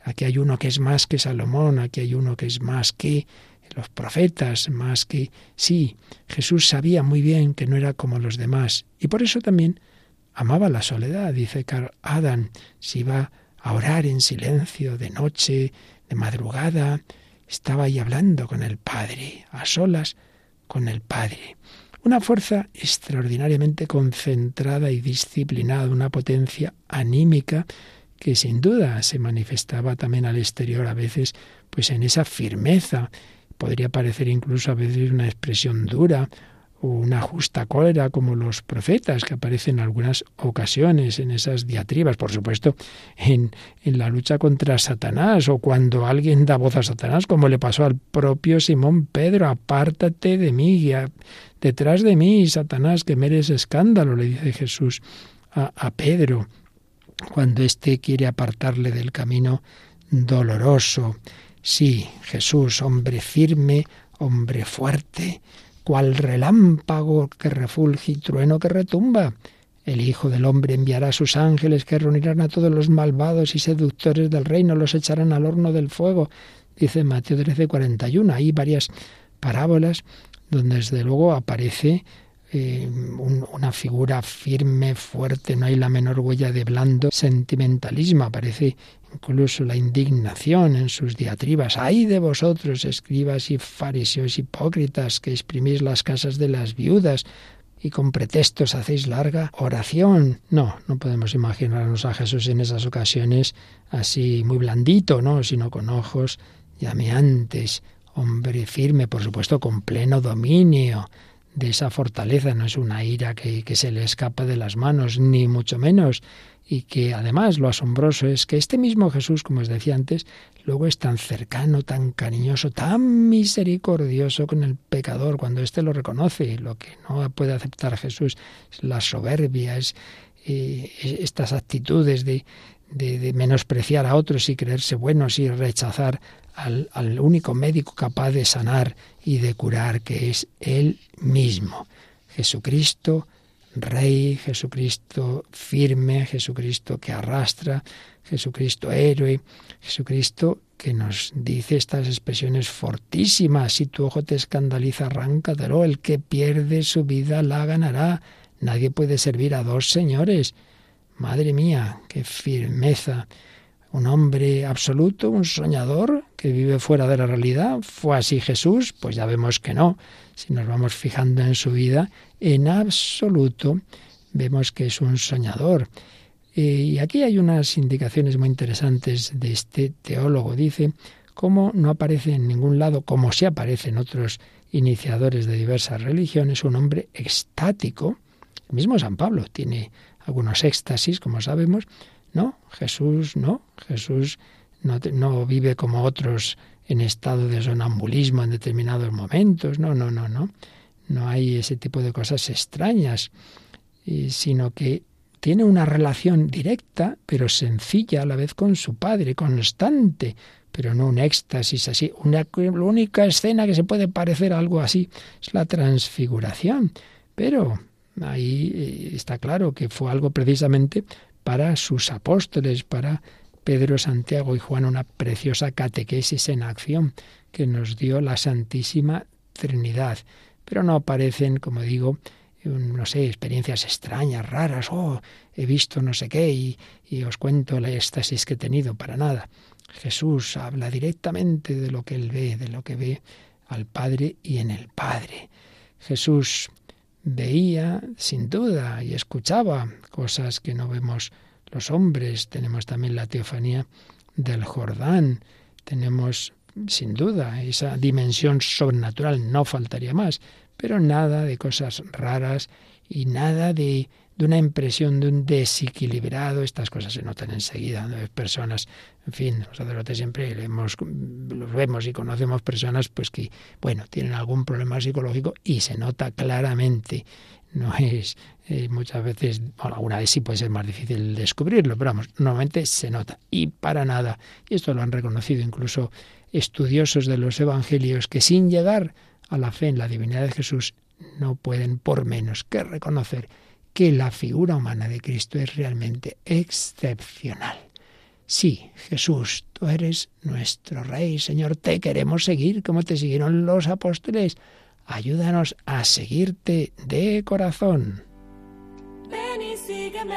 Aquí hay uno que es más que Salomón, aquí hay uno que es más que los profetas, más que... Sí, Jesús sabía muy bien que no era como los demás y por eso también amaba la soledad, dice Carl Adam, si iba a orar en silencio de noche, de madrugada, estaba ahí hablando con el Padre, a solas con el Padre. Una fuerza extraordinariamente concentrada y disciplinada, una potencia anímica que sin duda se manifestaba también al exterior a veces pues en esa firmeza. Podría parecer incluso a veces una expresión dura una justa cólera como los profetas que aparecen en algunas ocasiones en esas diatribas, por supuesto, en, en, la lucha contra Satanás o cuando alguien da voz a Satanás, como le pasó al propio Simón Pedro, apártate de mí, detrás de mí, Satanás, que me eres escándalo, le dice Jesús a, a Pedro, cuando éste quiere apartarle del camino doloroso. Sí, Jesús, hombre firme, hombre fuerte, cual relámpago que refulge y trueno que retumba. El Hijo del Hombre enviará a sus ángeles que reunirán a todos los malvados y seductores del reino, los echarán al horno del fuego, dice Mateo 13, 41. Hay varias parábolas donde desde luego aparece eh, una figura firme, fuerte, no hay la menor huella de blando sentimentalismo, aparece incluso la indignación en sus diatribas. ¡Ay de vosotros, escribas y fariseos hipócritas, que exprimís las casas de las viudas! y con pretextos hacéis larga oración. No, no podemos imaginarnos a Jesús en esas ocasiones así muy blandito, ¿no? sino con ojos llameantes, hombre firme, por supuesto, con pleno dominio de esa fortaleza, no es una ira que, que se le escapa de las manos, ni mucho menos, y que además lo asombroso es que este mismo Jesús, como os decía antes, luego es tan cercano, tan cariñoso, tan misericordioso con el pecador cuando éste lo reconoce. Lo que no puede aceptar Jesús es la soberbia, es eh, estas actitudes de, de, menospreciar a otros y creerse buenos y rechazar al, al único médico capaz de sanar y de curar, que es Él mismo. Jesucristo Rey, Jesucristo firme, Jesucristo que arrastra, Jesucristo héroe, Jesucristo que nos dice estas expresiones fortísimas. Si tu ojo te escandaliza, arráncatelo. El que pierde su vida la ganará. Nadie puede servir a dos señores. Madre mía, qué firmeza. Un hombre absoluto, un soñador que vive fuera de la realidad. ¿Fue así Jesús? Pues ya vemos que no. Si nos vamos fijando en su vida, en absoluto vemos que es un soñador. Eh, y aquí hay unas indicaciones muy interesantes de este teólogo. Dice cómo no aparece en ningún lado, como sí aparece en otros iniciadores de diversas religiones, un hombre extático. El mismo San Pablo tiene algunos éxtasis, como sabemos. No, Jesús no. Jesús no, vive como otros en estado de sonambulismo en determinados momentos. No, no, no, no no hay ese tipo de cosas extrañas, sino que tiene una relación directa, pero sencilla a la vez con su padre, constante, pero no un éxtasis así. Una, la única escena que se puede parecer a algo así es la transfiguración, pero ahí eh, está claro que fue algo precisamente para sus apóstoles, para Pedro, Santiago y Juan, una preciosa catequesis en acción que nos dio la Santísima Trinidad pero no aparecen, como digo, no sé, experiencias extrañas, raras, oh, he visto no sé qué y, os cuento la éxtasis que he tenido, para nada. Jesús habla directamente de lo que él ve, de lo que ve al Padre y en el Padre. Jesús veía, sin duda, y escuchaba cosas que no vemos los hombres. Tenemos también la teofanía del Jordán, tenemos sin duda, esa dimensión sobrenatural no faltaría más, pero nada de cosas raras y nada de, de una impresión de un desequilibrado. Estas cosas se notan enseguida. Personas, en fin, los sacerdotes siempre los vemos y conocemos personas pues que, bueno, tienen algún problema psicológico y se nota claramente. No es eh, muchas veces, alguna vez sí puede ser más difícil descubrirlo, pero vamos, normalmente se nota y para nada. Y esto lo han reconocido incluso estudiosos de los evangelios que sin llegar a la fe en la divinidad de Jesús no pueden por menos que reconocer que la figura humana de Cristo es realmente excepcional. Sí, Jesús, tú eres nuestro Rey, Señor, te queremos seguir como te siguieron los apóstoles. Ayúdanos a seguirte de corazón. Ven sígueme,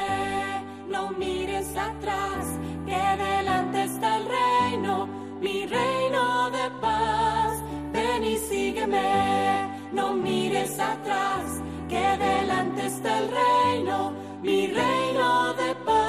no mires atrás, que delante está el reino, mi reino de paz. Ven y sígueme, no mires atrás, que delante está el reino, mi reino de paz.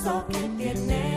El paso que tienes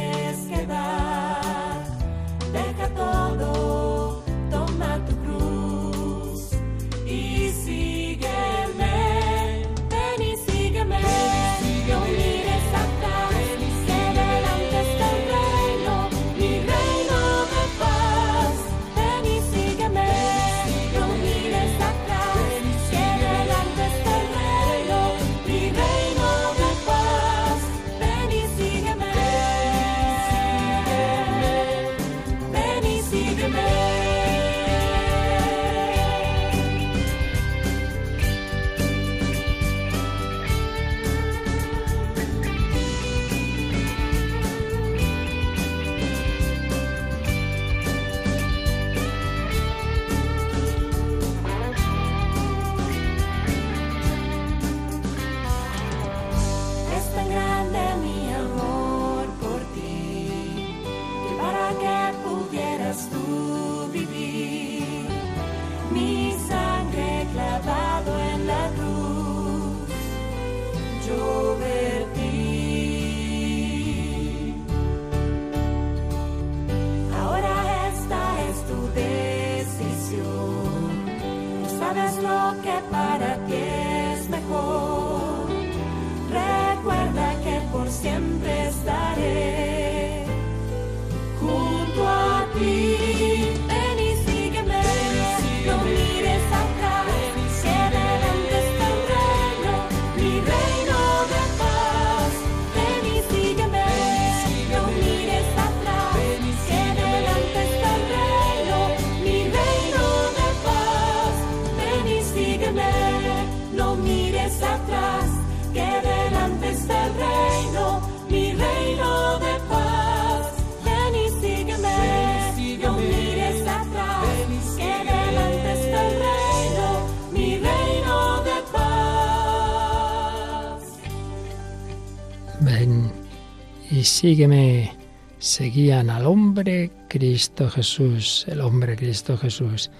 sígueme. Seguían al hombre Cristo Jesús, el hombre Cristo Jesús,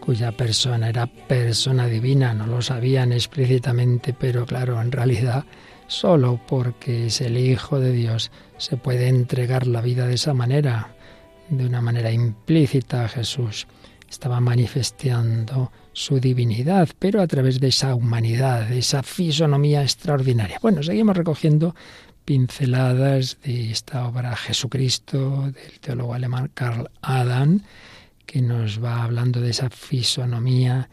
cuya persona era persona divina. No lo sabían explícitamente, pero claro, en realidad solo porque es el Hijo de Dios se puede entregar la vida de esa manera, de una manera implícita a Jesús. Estaba manifestando su divinidad, pero a través de esa humanidad, de esa fisonomía extraordinaria. Bueno, seguimos recogiendo pinceladas de esta obra Jesucristo del teólogo alemán Karl Adam, que nos va hablando de esa fisonomía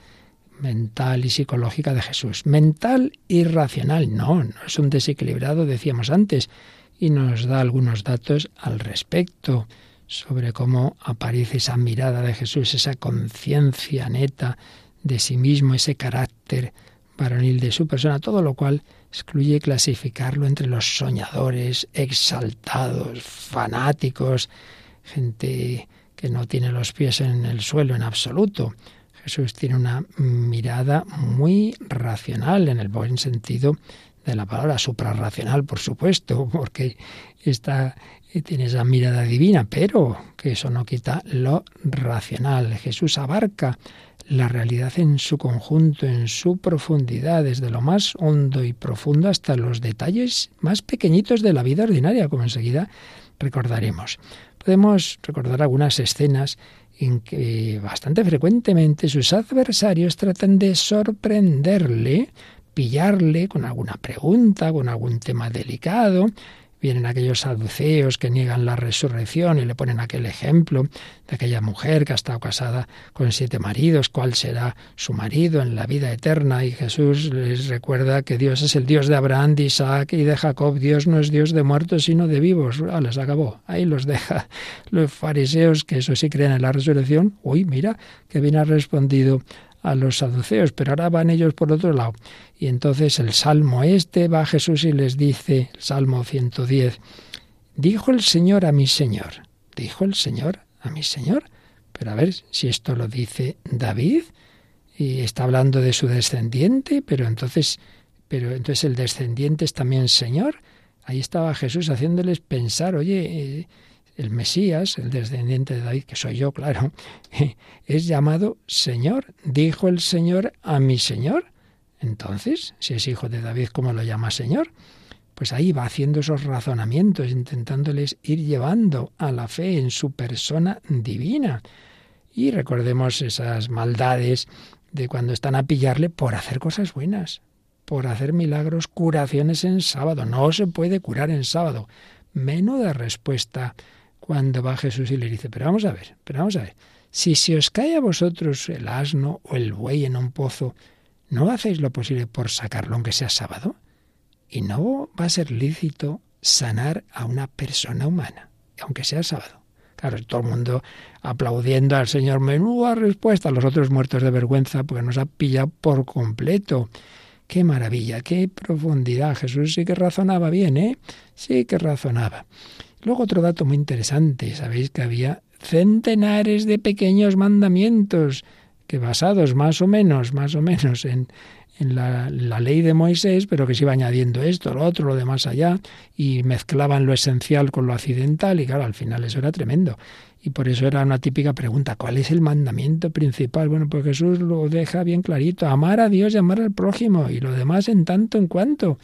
mental y psicológica de Jesús. Mental y racional, no, no es un desequilibrado, decíamos antes, y nos da algunos datos al respecto sobre cómo aparece esa mirada de Jesús, esa conciencia neta de sí mismo, ese carácter varonil de su persona, todo lo cual excluye clasificarlo entre los soñadores, exaltados, fanáticos, gente que no tiene los pies en el suelo en absoluto. Jesús tiene una mirada muy racional en el buen sentido de la palabra suprarracional, por supuesto, porque está, tiene esa mirada divina, pero que eso no quita lo racional. Jesús abarca la realidad en su conjunto, en su profundidad, desde lo más hondo y profundo hasta los detalles más pequeñitos de la vida ordinaria, como enseguida recordaremos. Podemos recordar algunas escenas en que bastante frecuentemente sus adversarios tratan de sorprenderle pillarle con alguna pregunta, con algún tema delicado. Vienen aquellos saduceos que niegan la resurrección y le ponen aquel ejemplo de aquella mujer que ha estado casada con siete maridos, cuál será su marido en la vida eterna. Y Jesús les recuerda que Dios es el Dios de Abraham, de Isaac y de Jacob. Dios no es Dios de muertos, sino de vivos. Ah, les acabó. Ahí los deja los fariseos, que eso sí creen en la resurrección. Uy, mira, que bien ha respondido a los saduceos, pero ahora van ellos por otro lado. Y entonces el Salmo este va Jesús y les dice, Salmo 110, dijo el Señor a mi Señor, dijo el Señor a mi Señor, pero a ver si esto lo dice David y está hablando de su descendiente, pero entonces, pero entonces el descendiente es también Señor. Ahí estaba Jesús haciéndoles pensar, oye, eh, el Mesías, el descendiente de David, que soy yo, claro, es llamado Señor. Dijo el Señor a mi Señor. Entonces, si es hijo de David, ¿cómo lo llama Señor? Pues ahí va haciendo esos razonamientos, intentándoles ir llevando a la fe en su persona divina. Y recordemos esas maldades de cuando están a pillarle por hacer cosas buenas, por hacer milagros, curaciones en sábado. No se puede curar en sábado. Menuda respuesta cuando va Jesús y le dice, pero vamos a ver, pero vamos a ver, si se os cae a vosotros el asno o el buey en un pozo, ¿no hacéis lo posible por sacarlo aunque sea sábado? Y no va a ser lícito sanar a una persona humana, aunque sea sábado. Claro, todo el mundo aplaudiendo al Señor, menuda respuesta, los otros muertos de vergüenza, porque nos ha pillado por completo. Qué maravilla, qué profundidad. Jesús sí que razonaba bien, ¿eh? Sí que razonaba. Luego otro dato muy interesante, sabéis que había centenares de pequeños mandamientos que basados más o menos, más o menos en, la, ley de Moisés, pero que se iba añadiendo esto, lo otro, lo de más allá, y mezclaban lo esencial con lo accidental, y claro, al final eso era tremendo. Y por eso era una típica pregunta, ¿cuál es el mandamiento principal? Bueno, pues Jesús lo deja bien clarito, amar a Dios y amar al prójimo, y lo demás en tanto en cuanto.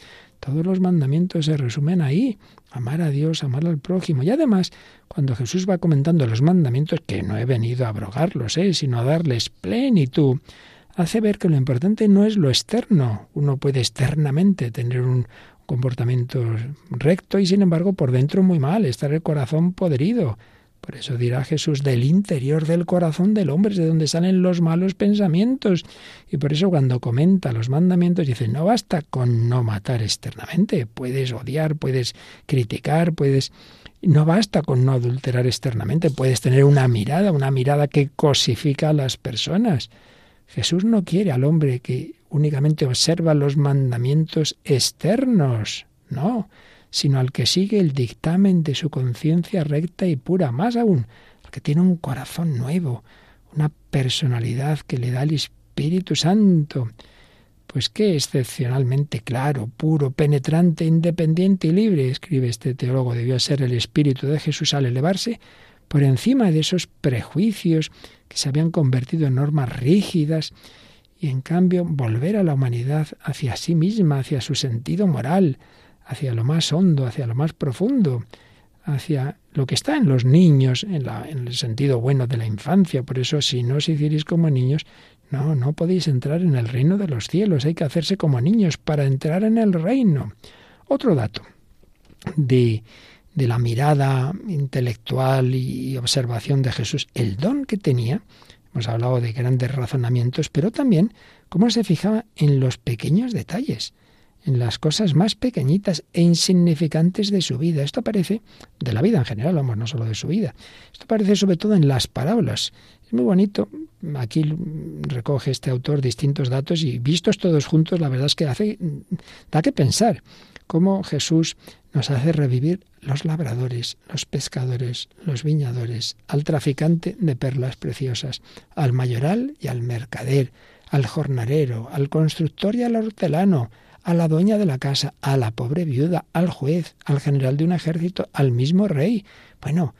Todos los mandamientos se resumen ahí amar a Dios, amar al prójimo. Y además, cuando Jesús va comentando los mandamientos, que no he venido a abrogarlos, ¿eh? sino a darles plenitud, hace ver que lo importante no es lo externo. Uno puede externamente tener un comportamiento recto y sin embargo por dentro muy mal, estar el corazón podrido. Por eso dirá Jesús, del interior del corazón del hombre es de donde salen los malos pensamientos. Y por eso cuando comenta los mandamientos dice, no basta con no matar externamente, puedes odiar, puedes criticar, puedes... No basta con no adulterar externamente, puedes tener una mirada, una mirada que cosifica a las personas. Jesús no quiere al hombre que únicamente observa los mandamientos externos, no, sino al que sigue el dictamen de su conciencia recta y pura, más aún, al que tiene un corazón nuevo, una personalidad que le da el Espíritu Santo. Pues qué excepcionalmente claro, puro, penetrante, independiente y libre, escribe este teólogo, debió ser el Espíritu de Jesús al elevarse por encima de esos prejuicios que se habían convertido en normas rígidas y en cambio volver a la humanidad hacia sí misma, hacia su sentido moral, hacia lo más hondo, hacia lo más profundo, hacia lo que está en los niños, en, la, en, el sentido bueno de la infancia. Por eso, si no os hicierais como niños, no, no podéis entrar en el reino de los cielos. Hay que hacerse como niños para entrar en el reino. Otro dato de, de la mirada intelectual y observación de Jesús, el don que tenía, hemos hablado de grandes razonamientos, pero también cómo se fijaba en los pequeños detalles en las cosas más pequeñitas e insignificantes de su vida. Esto aparece de la vida en general, vamos, no solo de su vida. Esto aparece sobre todo en las parábolas. Es muy bonito. Aquí recoge este autor distintos datos y vistos todos juntos, la verdad es que hace da que pensar cómo Jesús nos hace revivir los labradores, los pescadores, los viñadores, al traficante de perlas preciosas, al mayoral y al mercader, al jornalero, al constructor y al hortelano, a la dueña de la casa, a la pobre viuda, al juez, al general de un ejército, al mismo rey. Bueno,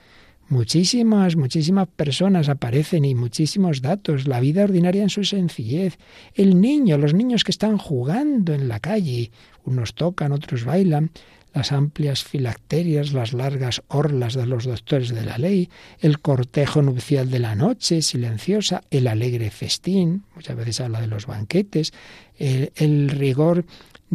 muchísimas, muchísimas personas aparecen y muchísimos datos, la vida ordinaria en su sencillez, el niño, los niños que están jugando en la calle, unos tocan, otros bailan, las amplias filacterias, las largas orlas de los doctores de la ley, el cortejo nupcial de la noche silenciosa, el alegre festín, muchas veces habla de los banquetes, el, el rigor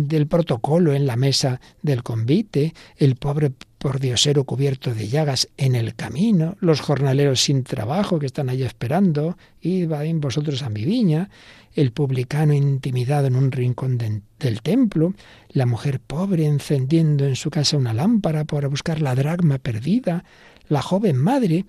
del protocolo en la mesa del convite, el pobre pordiosero cubierto de llagas en el camino, los jornaleros sin trabajo que están allí esperando, id vayan vosotros a mi viña, el publicano intimidado en un rincón del templo, la mujer pobre encendiendo en su casa una lámpara para buscar la dragma perdida, la joven madre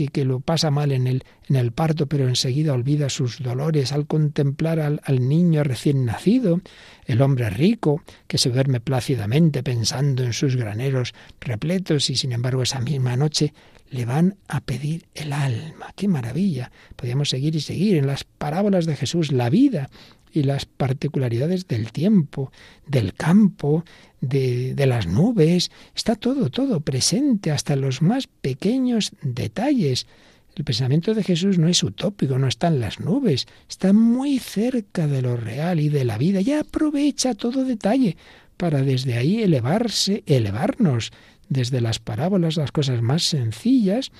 que, que, lo pasa mal en el, en el parto, pero enseguida olvida sus dolores al contemplar al, al, niño recién nacido, el hombre rico que se duerme plácidamente pensando en sus graneros repletos y sin embargo esa misma noche le van a pedir el alma. ¡Qué maravilla! Podríamos seguir y seguir en las parábolas de Jesús, la vida y las particularidades del tiempo, del campo, de, de, las nubes. Está todo, todo presente, hasta los más pequeños detalles. El pensamiento de Jesús no es utópico, no está en las nubes, está muy cerca de lo real y de la vida. Ya aprovecha todo detalle para desde ahí elevarse, elevarnos, desde las parábolas, las cosas más sencillas,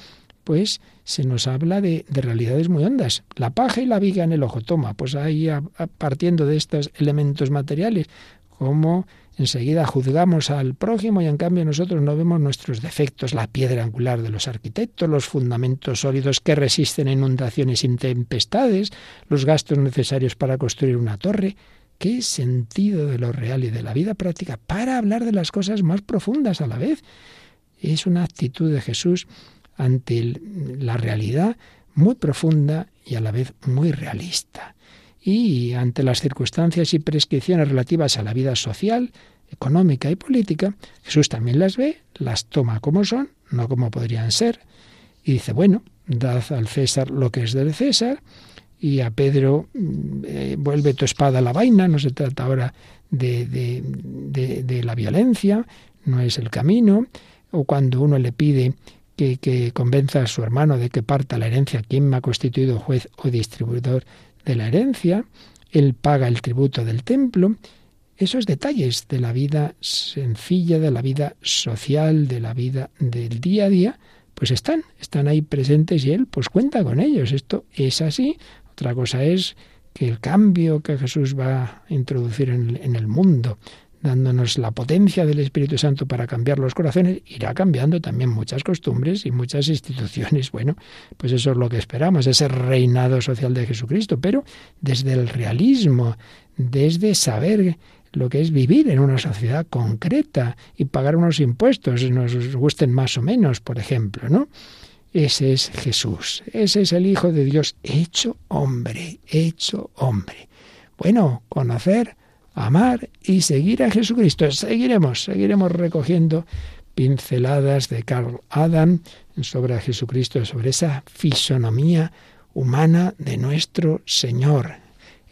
pues se nos habla de, de, realidades muy hondas. La paja y la viga en el ojo. Toma, pues ahí a, partiendo de estos elementos materiales, como enseguida juzgamos al prójimo y en cambio nosotros no vemos nuestros defectos, la piedra angular de los arquitectos, los fundamentos sólidos que resisten inundaciones y tempestades, los gastos necesarios para construir una torre. ¿Qué sentido de lo real y de la vida práctica para hablar de las cosas más profundas a la vez? Es una actitud de Jesús ante la realidad muy profunda y a la vez muy realista. Y ante las circunstancias y prescripciones relativas a la vida social, económica y política, Jesús también las ve, las toma como son, no como podrían ser, y dice, bueno, dad al César lo que es del César, y a Pedro eh, vuelve tu espada a la vaina, no se trata ahora de, de, de, la violencia, no es el camino, o cuando uno le pide que, convenza a su hermano de que parta la herencia, ¿quién me ha constituido juez o distribuidor de la herencia? Él paga el tributo del templo. Esos detalles de la vida sencilla, de la vida social, de la vida del día a día, pues están, están ahí presentes y él pues cuenta con ellos. Esto es así, otra cosa es que el cambio que Jesús va a introducir en, el mundo, dándonos la potencia del Espíritu Santo para cambiar los corazones, irá cambiando también muchas costumbres y muchas instituciones. Bueno, pues eso es lo que esperamos, ese reinado social de Jesucristo, pero desde el realismo, desde saber lo que es vivir en una sociedad concreta y pagar unos impuestos, nos gusten más o menos, por ejemplo, ¿no? Ese es Jesús, ese es el Hijo de Dios hecho hombre, hecho hombre. Bueno, conocer, amar y seguir a Jesucristo. Seguiremos, seguiremos recogiendo pinceladas de Carl Adam sobre Jesucristo, sobre esa fisonomía humana de nuestro Señor,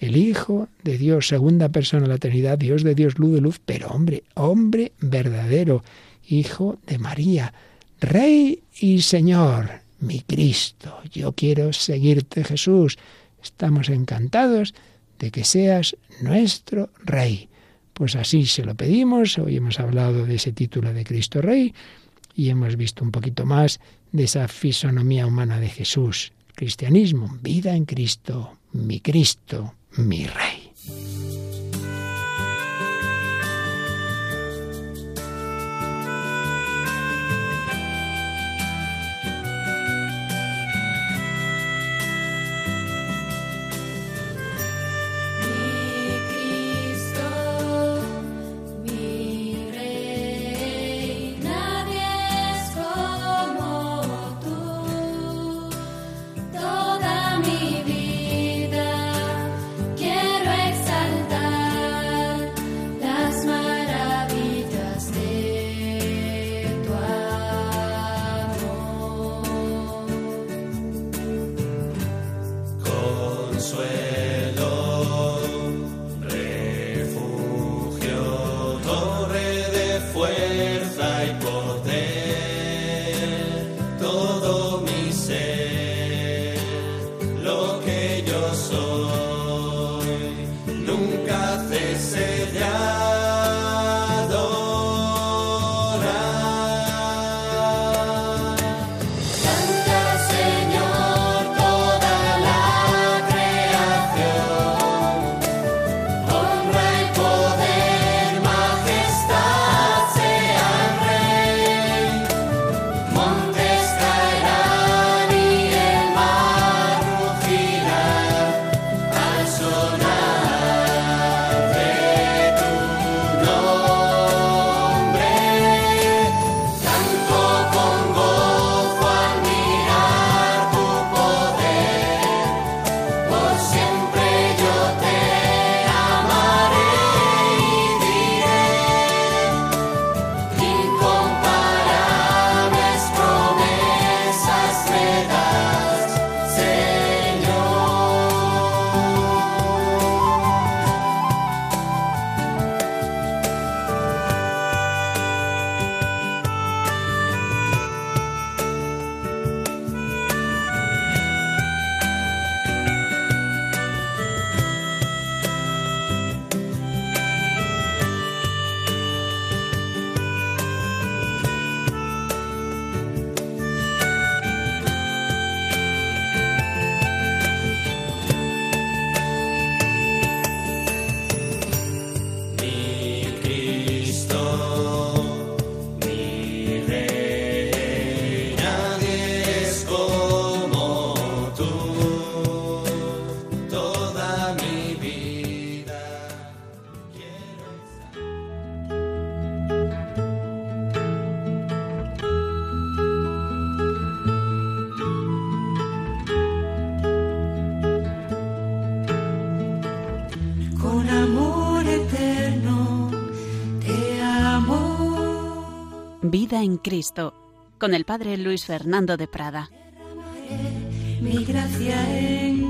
el Hijo de Dios, segunda persona de la Trinidad, Dios de Dios, luz de luz, pero hombre, hombre verdadero, Hijo de María, Rey y Señor, mi Cristo. Yo quiero seguirte, Jesús. Estamos encantados de que seas nuestro Rey. Pues así se lo pedimos. Hoy hemos hablado de ese título de Cristo Rey y hemos visto un poquito más de esa fisonomía humana de Jesús. Cristianismo, vida en Cristo, mi Cristo, mi Rey. En Cristo, con el Padre Luis Fernando de Prada. Mi gracia en